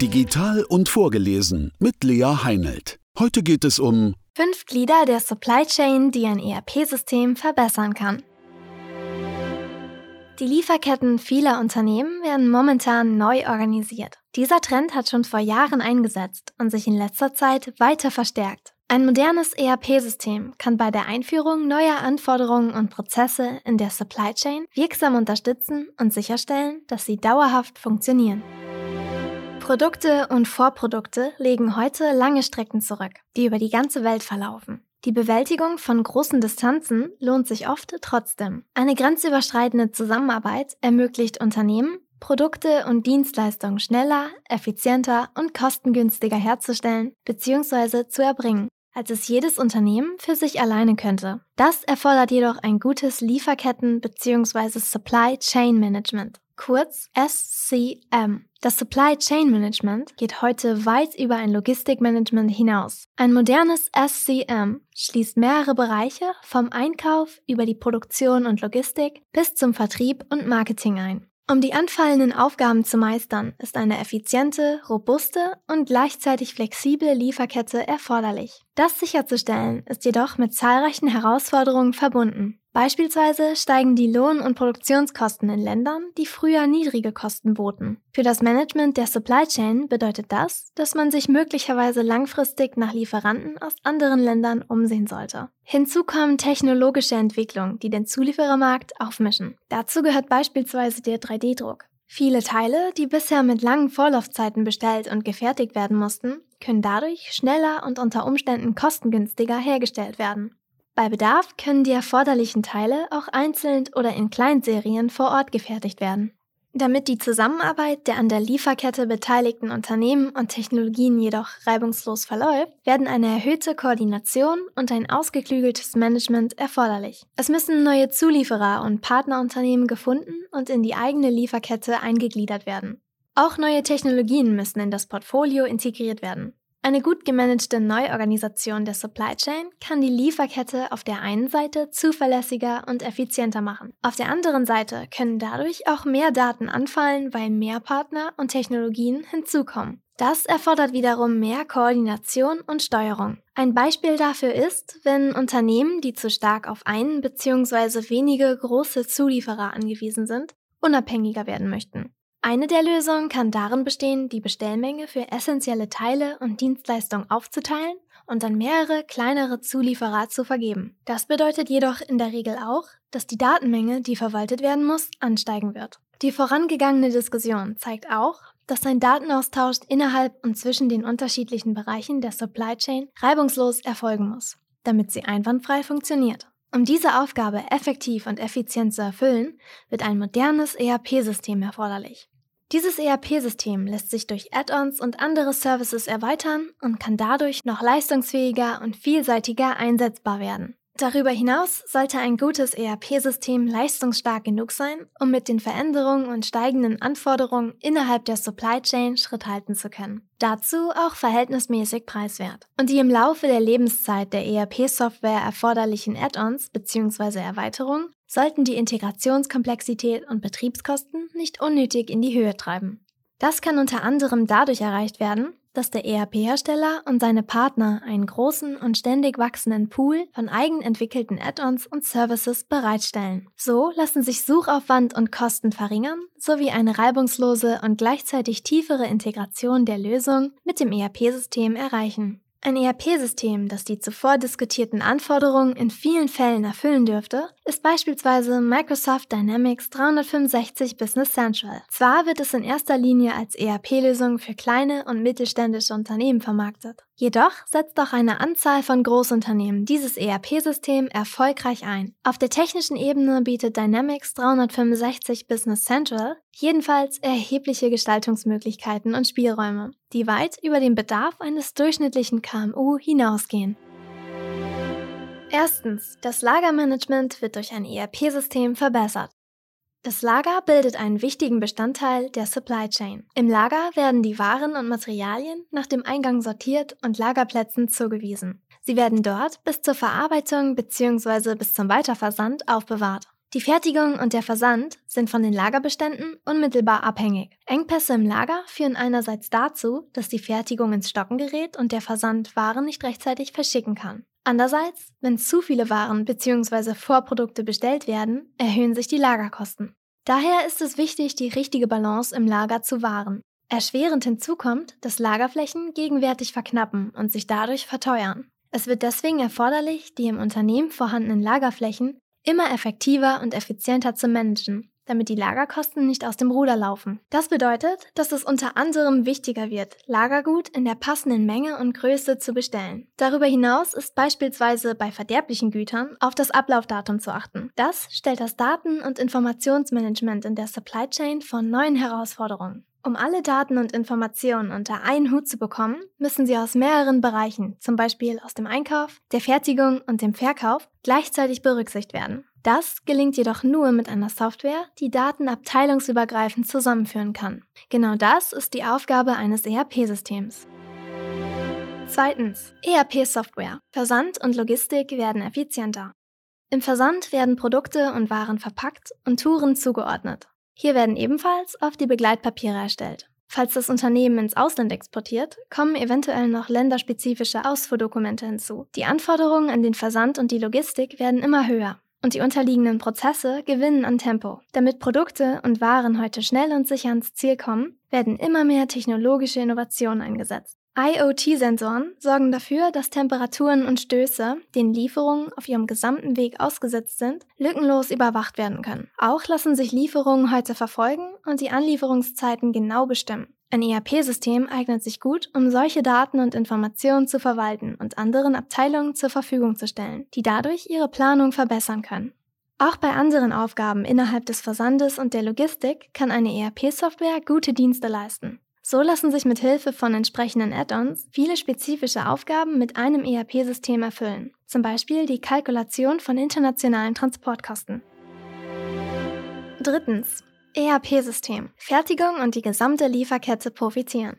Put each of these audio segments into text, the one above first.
Digital und vorgelesen mit Lea Heinelt. Heute geht es um Fünf Glieder der Supply Chain, die ein ERP-System verbessern kann. Die Lieferketten vieler Unternehmen werden momentan neu organisiert. Dieser Trend hat schon vor Jahren eingesetzt und sich in letzter Zeit weiter verstärkt. Ein modernes ERP-System kann bei der Einführung neuer Anforderungen und Prozesse in der Supply Chain wirksam unterstützen und sicherstellen, dass sie dauerhaft funktionieren. Produkte und Vorprodukte legen heute lange Strecken zurück, die über die ganze Welt verlaufen. Die Bewältigung von großen Distanzen lohnt sich oft trotzdem. Eine grenzüberschreitende Zusammenarbeit ermöglicht Unternehmen, Produkte und Dienstleistungen schneller, effizienter und kostengünstiger herzustellen bzw. zu erbringen, als es jedes Unternehmen für sich alleine könnte. Das erfordert jedoch ein gutes Lieferketten- bzw. Supply Chain Management kurz SCM. Das Supply Chain Management geht heute weit über ein Logistikmanagement hinaus. Ein modernes SCM schließt mehrere Bereiche vom Einkauf über die Produktion und Logistik bis zum Vertrieb und Marketing ein. Um die anfallenden Aufgaben zu meistern, ist eine effiziente, robuste und gleichzeitig flexible Lieferkette erforderlich. Das sicherzustellen ist jedoch mit zahlreichen Herausforderungen verbunden. Beispielsweise steigen die Lohn- und Produktionskosten in Ländern, die früher niedrige Kosten boten. Für das Management der Supply Chain bedeutet das, dass man sich möglicherweise langfristig nach Lieferanten aus anderen Ländern umsehen sollte. Hinzu kommen technologische Entwicklungen, die den Zulieferermarkt aufmischen. Dazu gehört beispielsweise der 3D-Druck. Viele Teile, die bisher mit langen Vorlaufzeiten bestellt und gefertigt werden mussten, können dadurch schneller und unter Umständen kostengünstiger hergestellt werden. Bei Bedarf können die erforderlichen Teile auch einzeln oder in Kleinserien vor Ort gefertigt werden. Damit die Zusammenarbeit der an der Lieferkette beteiligten Unternehmen und Technologien jedoch reibungslos verläuft, werden eine erhöhte Koordination und ein ausgeklügeltes Management erforderlich. Es müssen neue Zulieferer und Partnerunternehmen gefunden und in die eigene Lieferkette eingegliedert werden. Auch neue Technologien müssen in das Portfolio integriert werden. Eine gut gemanagte Neuorganisation der Supply Chain kann die Lieferkette auf der einen Seite zuverlässiger und effizienter machen. Auf der anderen Seite können dadurch auch mehr Daten anfallen, weil mehr Partner und Technologien hinzukommen. Das erfordert wiederum mehr Koordination und Steuerung. Ein Beispiel dafür ist, wenn Unternehmen, die zu stark auf einen bzw. wenige große Zulieferer angewiesen sind, unabhängiger werden möchten. Eine der Lösungen kann darin bestehen, die Bestellmenge für essentielle Teile und Dienstleistungen aufzuteilen und an mehrere kleinere Zulieferer zu vergeben. Das bedeutet jedoch in der Regel auch, dass die Datenmenge, die verwaltet werden muss, ansteigen wird. Die vorangegangene Diskussion zeigt auch, dass ein Datenaustausch innerhalb und zwischen den unterschiedlichen Bereichen der Supply Chain reibungslos erfolgen muss, damit sie einwandfrei funktioniert. Um diese Aufgabe effektiv und effizient zu erfüllen, wird ein modernes ERP-System erforderlich. Dieses ERP-System lässt sich durch Add-ons und andere Services erweitern und kann dadurch noch leistungsfähiger und vielseitiger einsetzbar werden. Darüber hinaus sollte ein gutes ERP-System leistungsstark genug sein, um mit den Veränderungen und steigenden Anforderungen innerhalb der Supply Chain Schritt halten zu können. Dazu auch verhältnismäßig preiswert. Und die im Laufe der Lebenszeit der ERP-Software erforderlichen Add-ons bzw. Erweiterungen sollten die Integrationskomplexität und Betriebskosten nicht unnötig in die Höhe treiben. Das kann unter anderem dadurch erreicht werden, dass der ERP-Hersteller und seine Partner einen großen und ständig wachsenden Pool von eigenentwickelten Add-ons und Services bereitstellen. So lassen sich Suchaufwand und Kosten verringern sowie eine reibungslose und gleichzeitig tiefere Integration der Lösung mit dem ERP-System erreichen. Ein ERP-System, das die zuvor diskutierten Anforderungen in vielen Fällen erfüllen dürfte, ist beispielsweise Microsoft Dynamics 365 Business Central. Zwar wird es in erster Linie als ERP-Lösung für kleine und mittelständische Unternehmen vermarktet. Jedoch setzt auch eine Anzahl von Großunternehmen dieses ERP-System erfolgreich ein. Auf der technischen Ebene bietet Dynamics 365 Business Central jedenfalls erhebliche Gestaltungsmöglichkeiten und Spielräume, die weit über den Bedarf eines durchschnittlichen KMU hinausgehen. Erstens, das Lagermanagement wird durch ein ERP-System verbessert. Das Lager bildet einen wichtigen Bestandteil der Supply Chain. Im Lager werden die Waren und Materialien nach dem Eingang sortiert und Lagerplätzen zugewiesen. Sie werden dort bis zur Verarbeitung bzw. bis zum Weiterversand aufbewahrt. Die Fertigung und der Versand sind von den Lagerbeständen unmittelbar abhängig. Engpässe im Lager führen einerseits dazu, dass die Fertigung ins Stocken gerät und der Versand Waren nicht rechtzeitig verschicken kann. Andererseits, wenn zu viele Waren bzw. Vorprodukte bestellt werden, erhöhen sich die Lagerkosten. Daher ist es wichtig, die richtige Balance im Lager zu wahren. Erschwerend hinzu kommt, dass Lagerflächen gegenwärtig verknappen und sich dadurch verteuern. Es wird deswegen erforderlich, die im Unternehmen vorhandenen Lagerflächen immer effektiver und effizienter zu managen, damit die Lagerkosten nicht aus dem Ruder laufen. Das bedeutet, dass es unter anderem wichtiger wird, Lagergut in der passenden Menge und Größe zu bestellen. Darüber hinaus ist beispielsweise bei verderblichen Gütern auf das Ablaufdatum zu achten. Das stellt das Daten- und Informationsmanagement in der Supply Chain vor neuen Herausforderungen. Um alle Daten und Informationen unter einen Hut zu bekommen, müssen sie aus mehreren Bereichen, zum Beispiel aus dem Einkauf, der Fertigung und dem Verkauf, gleichzeitig berücksichtigt werden. Das gelingt jedoch nur mit einer Software, die Daten abteilungsübergreifend zusammenführen kann. Genau das ist die Aufgabe eines ERP-Systems. Zweitens. ERP-Software. Versand und Logistik werden effizienter. Im Versand werden Produkte und Waren verpackt und Touren zugeordnet. Hier werden ebenfalls oft die Begleitpapiere erstellt. Falls das Unternehmen ins Ausland exportiert, kommen eventuell noch länderspezifische Ausfuhrdokumente hinzu. Die Anforderungen an den Versand und die Logistik werden immer höher und die unterliegenden Prozesse gewinnen an Tempo. Damit Produkte und Waren heute schnell und sicher ans Ziel kommen, werden immer mehr technologische Innovationen eingesetzt. IoT-Sensoren sorgen dafür, dass Temperaturen und Stöße, denen Lieferungen auf ihrem gesamten Weg ausgesetzt sind, lückenlos überwacht werden können. Auch lassen sich Lieferungen heute verfolgen und die Anlieferungszeiten genau bestimmen. Ein ERP-System eignet sich gut, um solche Daten und Informationen zu verwalten und anderen Abteilungen zur Verfügung zu stellen, die dadurch ihre Planung verbessern können. Auch bei anderen Aufgaben innerhalb des Versandes und der Logistik kann eine ERP-Software gute Dienste leisten. So lassen sich mit Hilfe von entsprechenden Add-ons viele spezifische Aufgaben mit einem ERP-System erfüllen, zum Beispiel die Kalkulation von internationalen Transportkosten. Drittens. ERP-System. Fertigung und die gesamte Lieferkette profitieren.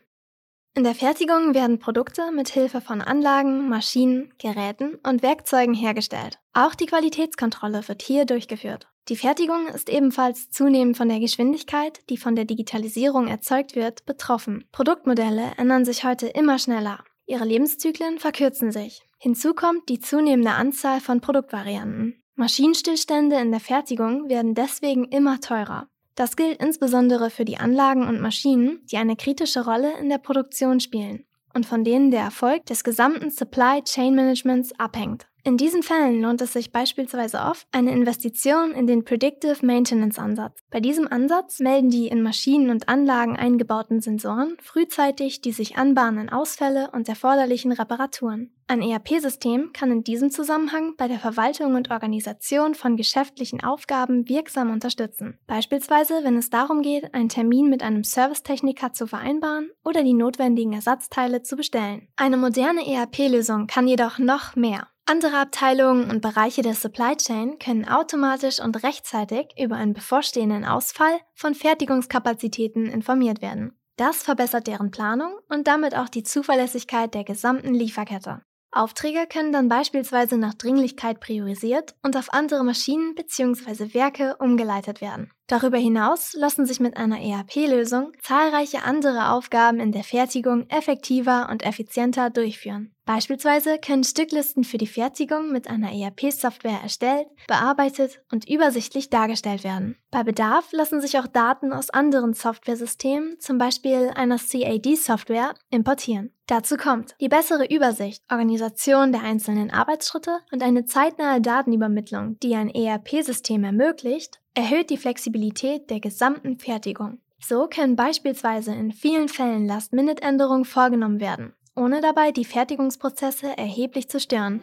In der Fertigung werden Produkte mit Hilfe von Anlagen, Maschinen, Geräten und Werkzeugen hergestellt. Auch die Qualitätskontrolle wird hier durchgeführt. Die Fertigung ist ebenfalls zunehmend von der Geschwindigkeit, die von der Digitalisierung erzeugt wird, betroffen. Produktmodelle ändern sich heute immer schneller. Ihre Lebenszyklen verkürzen sich. Hinzu kommt die zunehmende Anzahl von Produktvarianten. Maschinenstillstände in der Fertigung werden deswegen immer teurer. Das gilt insbesondere für die Anlagen und Maschinen, die eine kritische Rolle in der Produktion spielen und von denen der Erfolg des gesamten Supply Chain Managements abhängt. In diesen Fällen lohnt es sich beispielsweise oft eine Investition in den Predictive Maintenance Ansatz. Bei diesem Ansatz melden die in Maschinen und Anlagen eingebauten Sensoren frühzeitig die sich anbahnenden Ausfälle und erforderlichen Reparaturen. Ein ERP-System kann in diesem Zusammenhang bei der Verwaltung und Organisation von geschäftlichen Aufgaben wirksam unterstützen. Beispielsweise, wenn es darum geht, einen Termin mit einem Servicetechniker zu vereinbaren oder die notwendigen Ersatzteile zu bestellen. Eine moderne ERP-Lösung kann jedoch noch mehr. Andere Abteilungen und Bereiche der Supply Chain können automatisch und rechtzeitig über einen bevorstehenden Ausfall von Fertigungskapazitäten informiert werden. Das verbessert deren Planung und damit auch die Zuverlässigkeit der gesamten Lieferkette. Aufträge können dann beispielsweise nach Dringlichkeit priorisiert und auf andere Maschinen bzw. Werke umgeleitet werden. Darüber hinaus lassen sich mit einer ERP-Lösung zahlreiche andere Aufgaben in der Fertigung effektiver und effizienter durchführen. Beispielsweise können Stücklisten für die Fertigung mit einer ERP-Software erstellt, bearbeitet und übersichtlich dargestellt werden. Bei Bedarf lassen sich auch Daten aus anderen Softwaresystemen, zum Beispiel einer CAD-Software, importieren. Dazu kommt die bessere Übersicht, Organisation der einzelnen Arbeitsschritte und eine zeitnahe Datenübermittlung, die ein ERP-System ermöglicht, erhöht die Flexibilität der gesamten Fertigung. So können beispielsweise in vielen Fällen Last-Minute-Änderungen vorgenommen werden, ohne dabei die Fertigungsprozesse erheblich zu stören.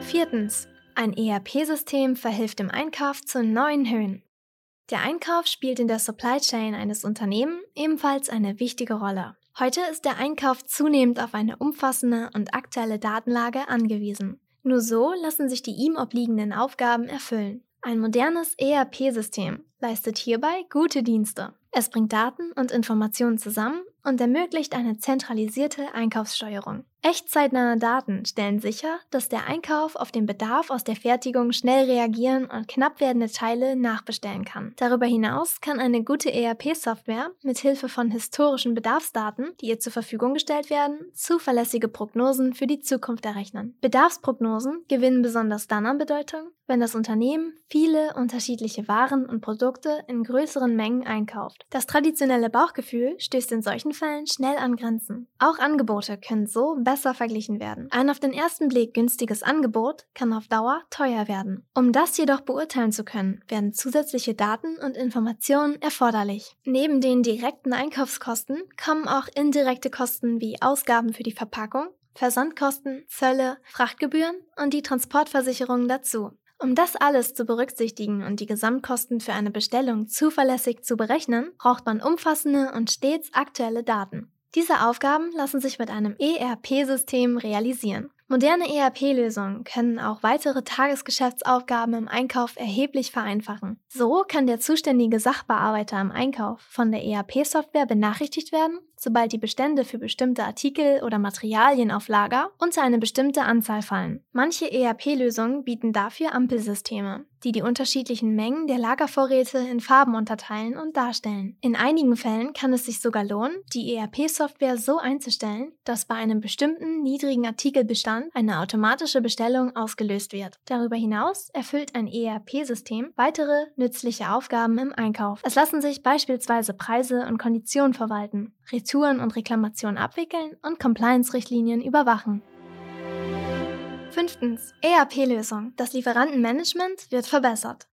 Viertens. Ein ERP-System verhilft im Einkauf zu neuen Höhen. Der Einkauf spielt in der Supply Chain eines Unternehmens ebenfalls eine wichtige Rolle. Heute ist der Einkauf zunehmend auf eine umfassende und aktuelle Datenlage angewiesen. Nur so lassen sich die ihm obliegenden Aufgaben erfüllen. Ein modernes ERP-System leistet hierbei gute Dienste. Es bringt Daten und Informationen zusammen und ermöglicht eine zentralisierte Einkaufssteuerung. Echtzeitnahe Daten stellen sicher, dass der Einkauf auf den Bedarf aus der Fertigung schnell reagieren und knapp werdende Teile nachbestellen kann. Darüber hinaus kann eine gute ERP-Software mit Hilfe von historischen Bedarfsdaten, die ihr zur Verfügung gestellt werden, zuverlässige Prognosen für die Zukunft errechnen. Bedarfsprognosen gewinnen besonders dann an Bedeutung, wenn das Unternehmen viele unterschiedliche Waren und Produkte in größeren Mengen einkauft. Das traditionelle Bauchgefühl stößt in solchen Fällen schnell an Grenzen. Auch Angebote können so besser verglichen werden. Ein auf den ersten Blick günstiges Angebot kann auf Dauer teuer werden. Um das jedoch beurteilen zu können, werden zusätzliche Daten und Informationen erforderlich. Neben den direkten Einkaufskosten kommen auch indirekte Kosten wie Ausgaben für die Verpackung, Versandkosten, Zölle, Frachtgebühren und die Transportversicherung dazu. Um das alles zu berücksichtigen und die Gesamtkosten für eine Bestellung zuverlässig zu berechnen, braucht man umfassende und stets aktuelle Daten. Diese Aufgaben lassen sich mit einem ERP-System realisieren. Moderne ERP-Lösungen können auch weitere Tagesgeschäftsaufgaben im Einkauf erheblich vereinfachen. So kann der zuständige Sachbearbeiter im Einkauf von der ERP-Software benachrichtigt werden, sobald die Bestände für bestimmte Artikel oder Materialien auf Lager unter eine bestimmte Anzahl fallen. Manche ERP-Lösungen bieten dafür Ampelsysteme, die die unterschiedlichen Mengen der Lagervorräte in Farben unterteilen und darstellen. In einigen Fällen kann es sich sogar lohnen, die ERP-Software so einzustellen, dass bei einem bestimmten niedrigen Artikelbestand eine automatische Bestellung ausgelöst wird. Darüber hinaus erfüllt ein ERP-System weitere nützliche Aufgaben im Einkauf. Es lassen sich beispielsweise Preise und Konditionen verwalten, Retouren und Reklamationen abwickeln und Compliance-Richtlinien überwachen. Fünftens. ERP-Lösung. Das Lieferantenmanagement wird verbessert.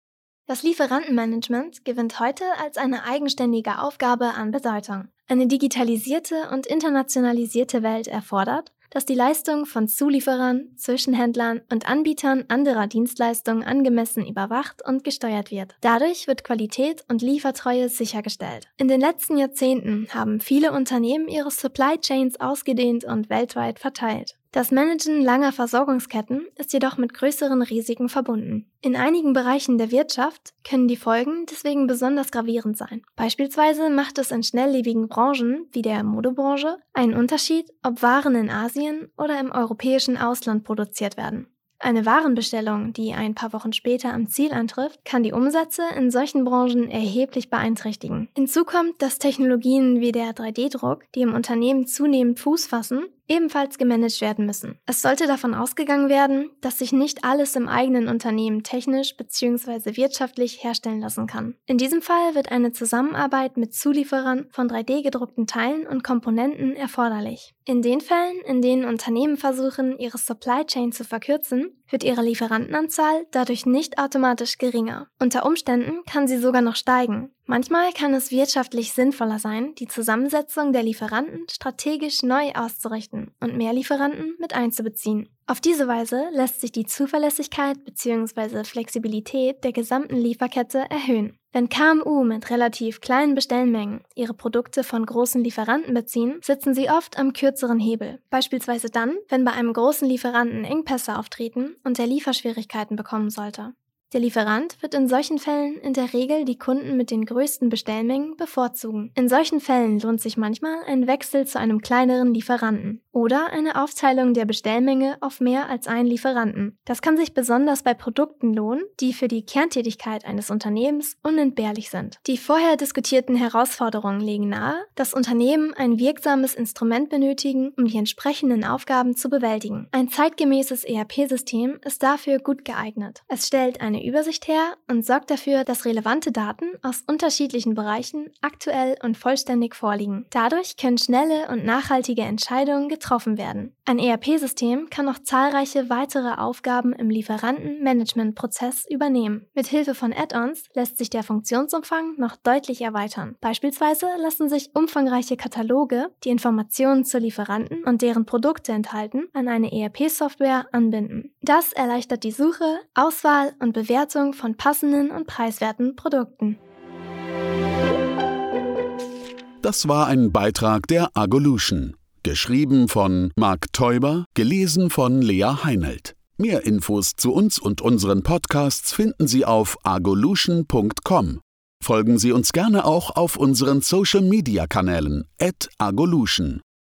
Das Lieferantenmanagement gewinnt heute als eine eigenständige Aufgabe an Bedeutung. Eine digitalisierte und internationalisierte Welt erfordert, dass die Leistung von Zulieferern, Zwischenhändlern und Anbietern anderer Dienstleistungen angemessen überwacht und gesteuert wird. Dadurch wird Qualität und Liefertreue sichergestellt. In den letzten Jahrzehnten haben viele Unternehmen ihre Supply Chains ausgedehnt und weltweit verteilt. Das Managen langer Versorgungsketten ist jedoch mit größeren Risiken verbunden. In einigen Bereichen der Wirtschaft können die Folgen deswegen besonders gravierend sein. Beispielsweise macht es in schnelllebigen Branchen wie der Modebranche einen Unterschied, ob Waren in Asien oder im europäischen Ausland produziert werden. Eine Warenbestellung, die ein paar Wochen später am Ziel antrifft, kann die Umsätze in solchen Branchen erheblich beeinträchtigen. Hinzu kommt, dass Technologien wie der 3D-Druck, die im Unternehmen zunehmend Fuß fassen, ebenfalls gemanagt werden müssen. Es sollte davon ausgegangen werden, dass sich nicht alles im eigenen Unternehmen technisch bzw. wirtschaftlich herstellen lassen kann. In diesem Fall wird eine Zusammenarbeit mit Zulieferern von 3D-gedruckten Teilen und Komponenten erforderlich. In den Fällen, in denen Unternehmen versuchen, ihre Supply Chain zu verkürzen, wird ihre Lieferantenanzahl dadurch nicht automatisch geringer. Unter Umständen kann sie sogar noch steigen. Manchmal kann es wirtschaftlich sinnvoller sein, die Zusammensetzung der Lieferanten strategisch neu auszurichten und mehr Lieferanten mit einzubeziehen. Auf diese Weise lässt sich die Zuverlässigkeit bzw. Flexibilität der gesamten Lieferkette erhöhen. Wenn KMU mit relativ kleinen Bestellmengen ihre Produkte von großen Lieferanten beziehen, sitzen sie oft am kürzeren Hebel. Beispielsweise dann, wenn bei einem großen Lieferanten Engpässe auftreten und er Lieferschwierigkeiten bekommen sollte. Der Lieferant wird in solchen Fällen in der Regel die Kunden mit den größten Bestellmengen bevorzugen. In solchen Fällen lohnt sich manchmal ein Wechsel zu einem kleineren Lieferanten oder eine Aufteilung der Bestellmenge auf mehr als einen Lieferanten. Das kann sich besonders bei Produkten lohnen, die für die Kerntätigkeit eines Unternehmens unentbehrlich sind. Die vorher diskutierten Herausforderungen legen nahe, dass Unternehmen ein wirksames Instrument benötigen, um die entsprechenden Aufgaben zu bewältigen. Ein zeitgemäßes ERP-System ist dafür gut geeignet. Es stellt eine Übersicht her und sorgt dafür, dass relevante Daten aus unterschiedlichen Bereichen aktuell und vollständig vorliegen. Dadurch können schnelle und nachhaltige Entscheidungen getroffen werden. Ein ERP-System kann noch zahlreiche weitere Aufgaben im Lieferantenmanagementprozess übernehmen. Mit Hilfe von Add-ons lässt sich der Funktionsumfang noch deutlich erweitern. Beispielsweise lassen sich umfangreiche Kataloge, die Informationen zu Lieferanten und deren Produkte enthalten, an eine ERP-Software anbinden. Das erleichtert die Suche, Auswahl und Bewertung von passenden und preiswerten Produkten. Das war ein Beitrag der Agolution. Geschrieben von Marc Teuber, gelesen von Lea Heinelt. Mehr Infos zu uns und unseren Podcasts finden Sie auf agolution.com. Folgen Sie uns gerne auch auf unseren Social Media Kanälen, at agolution.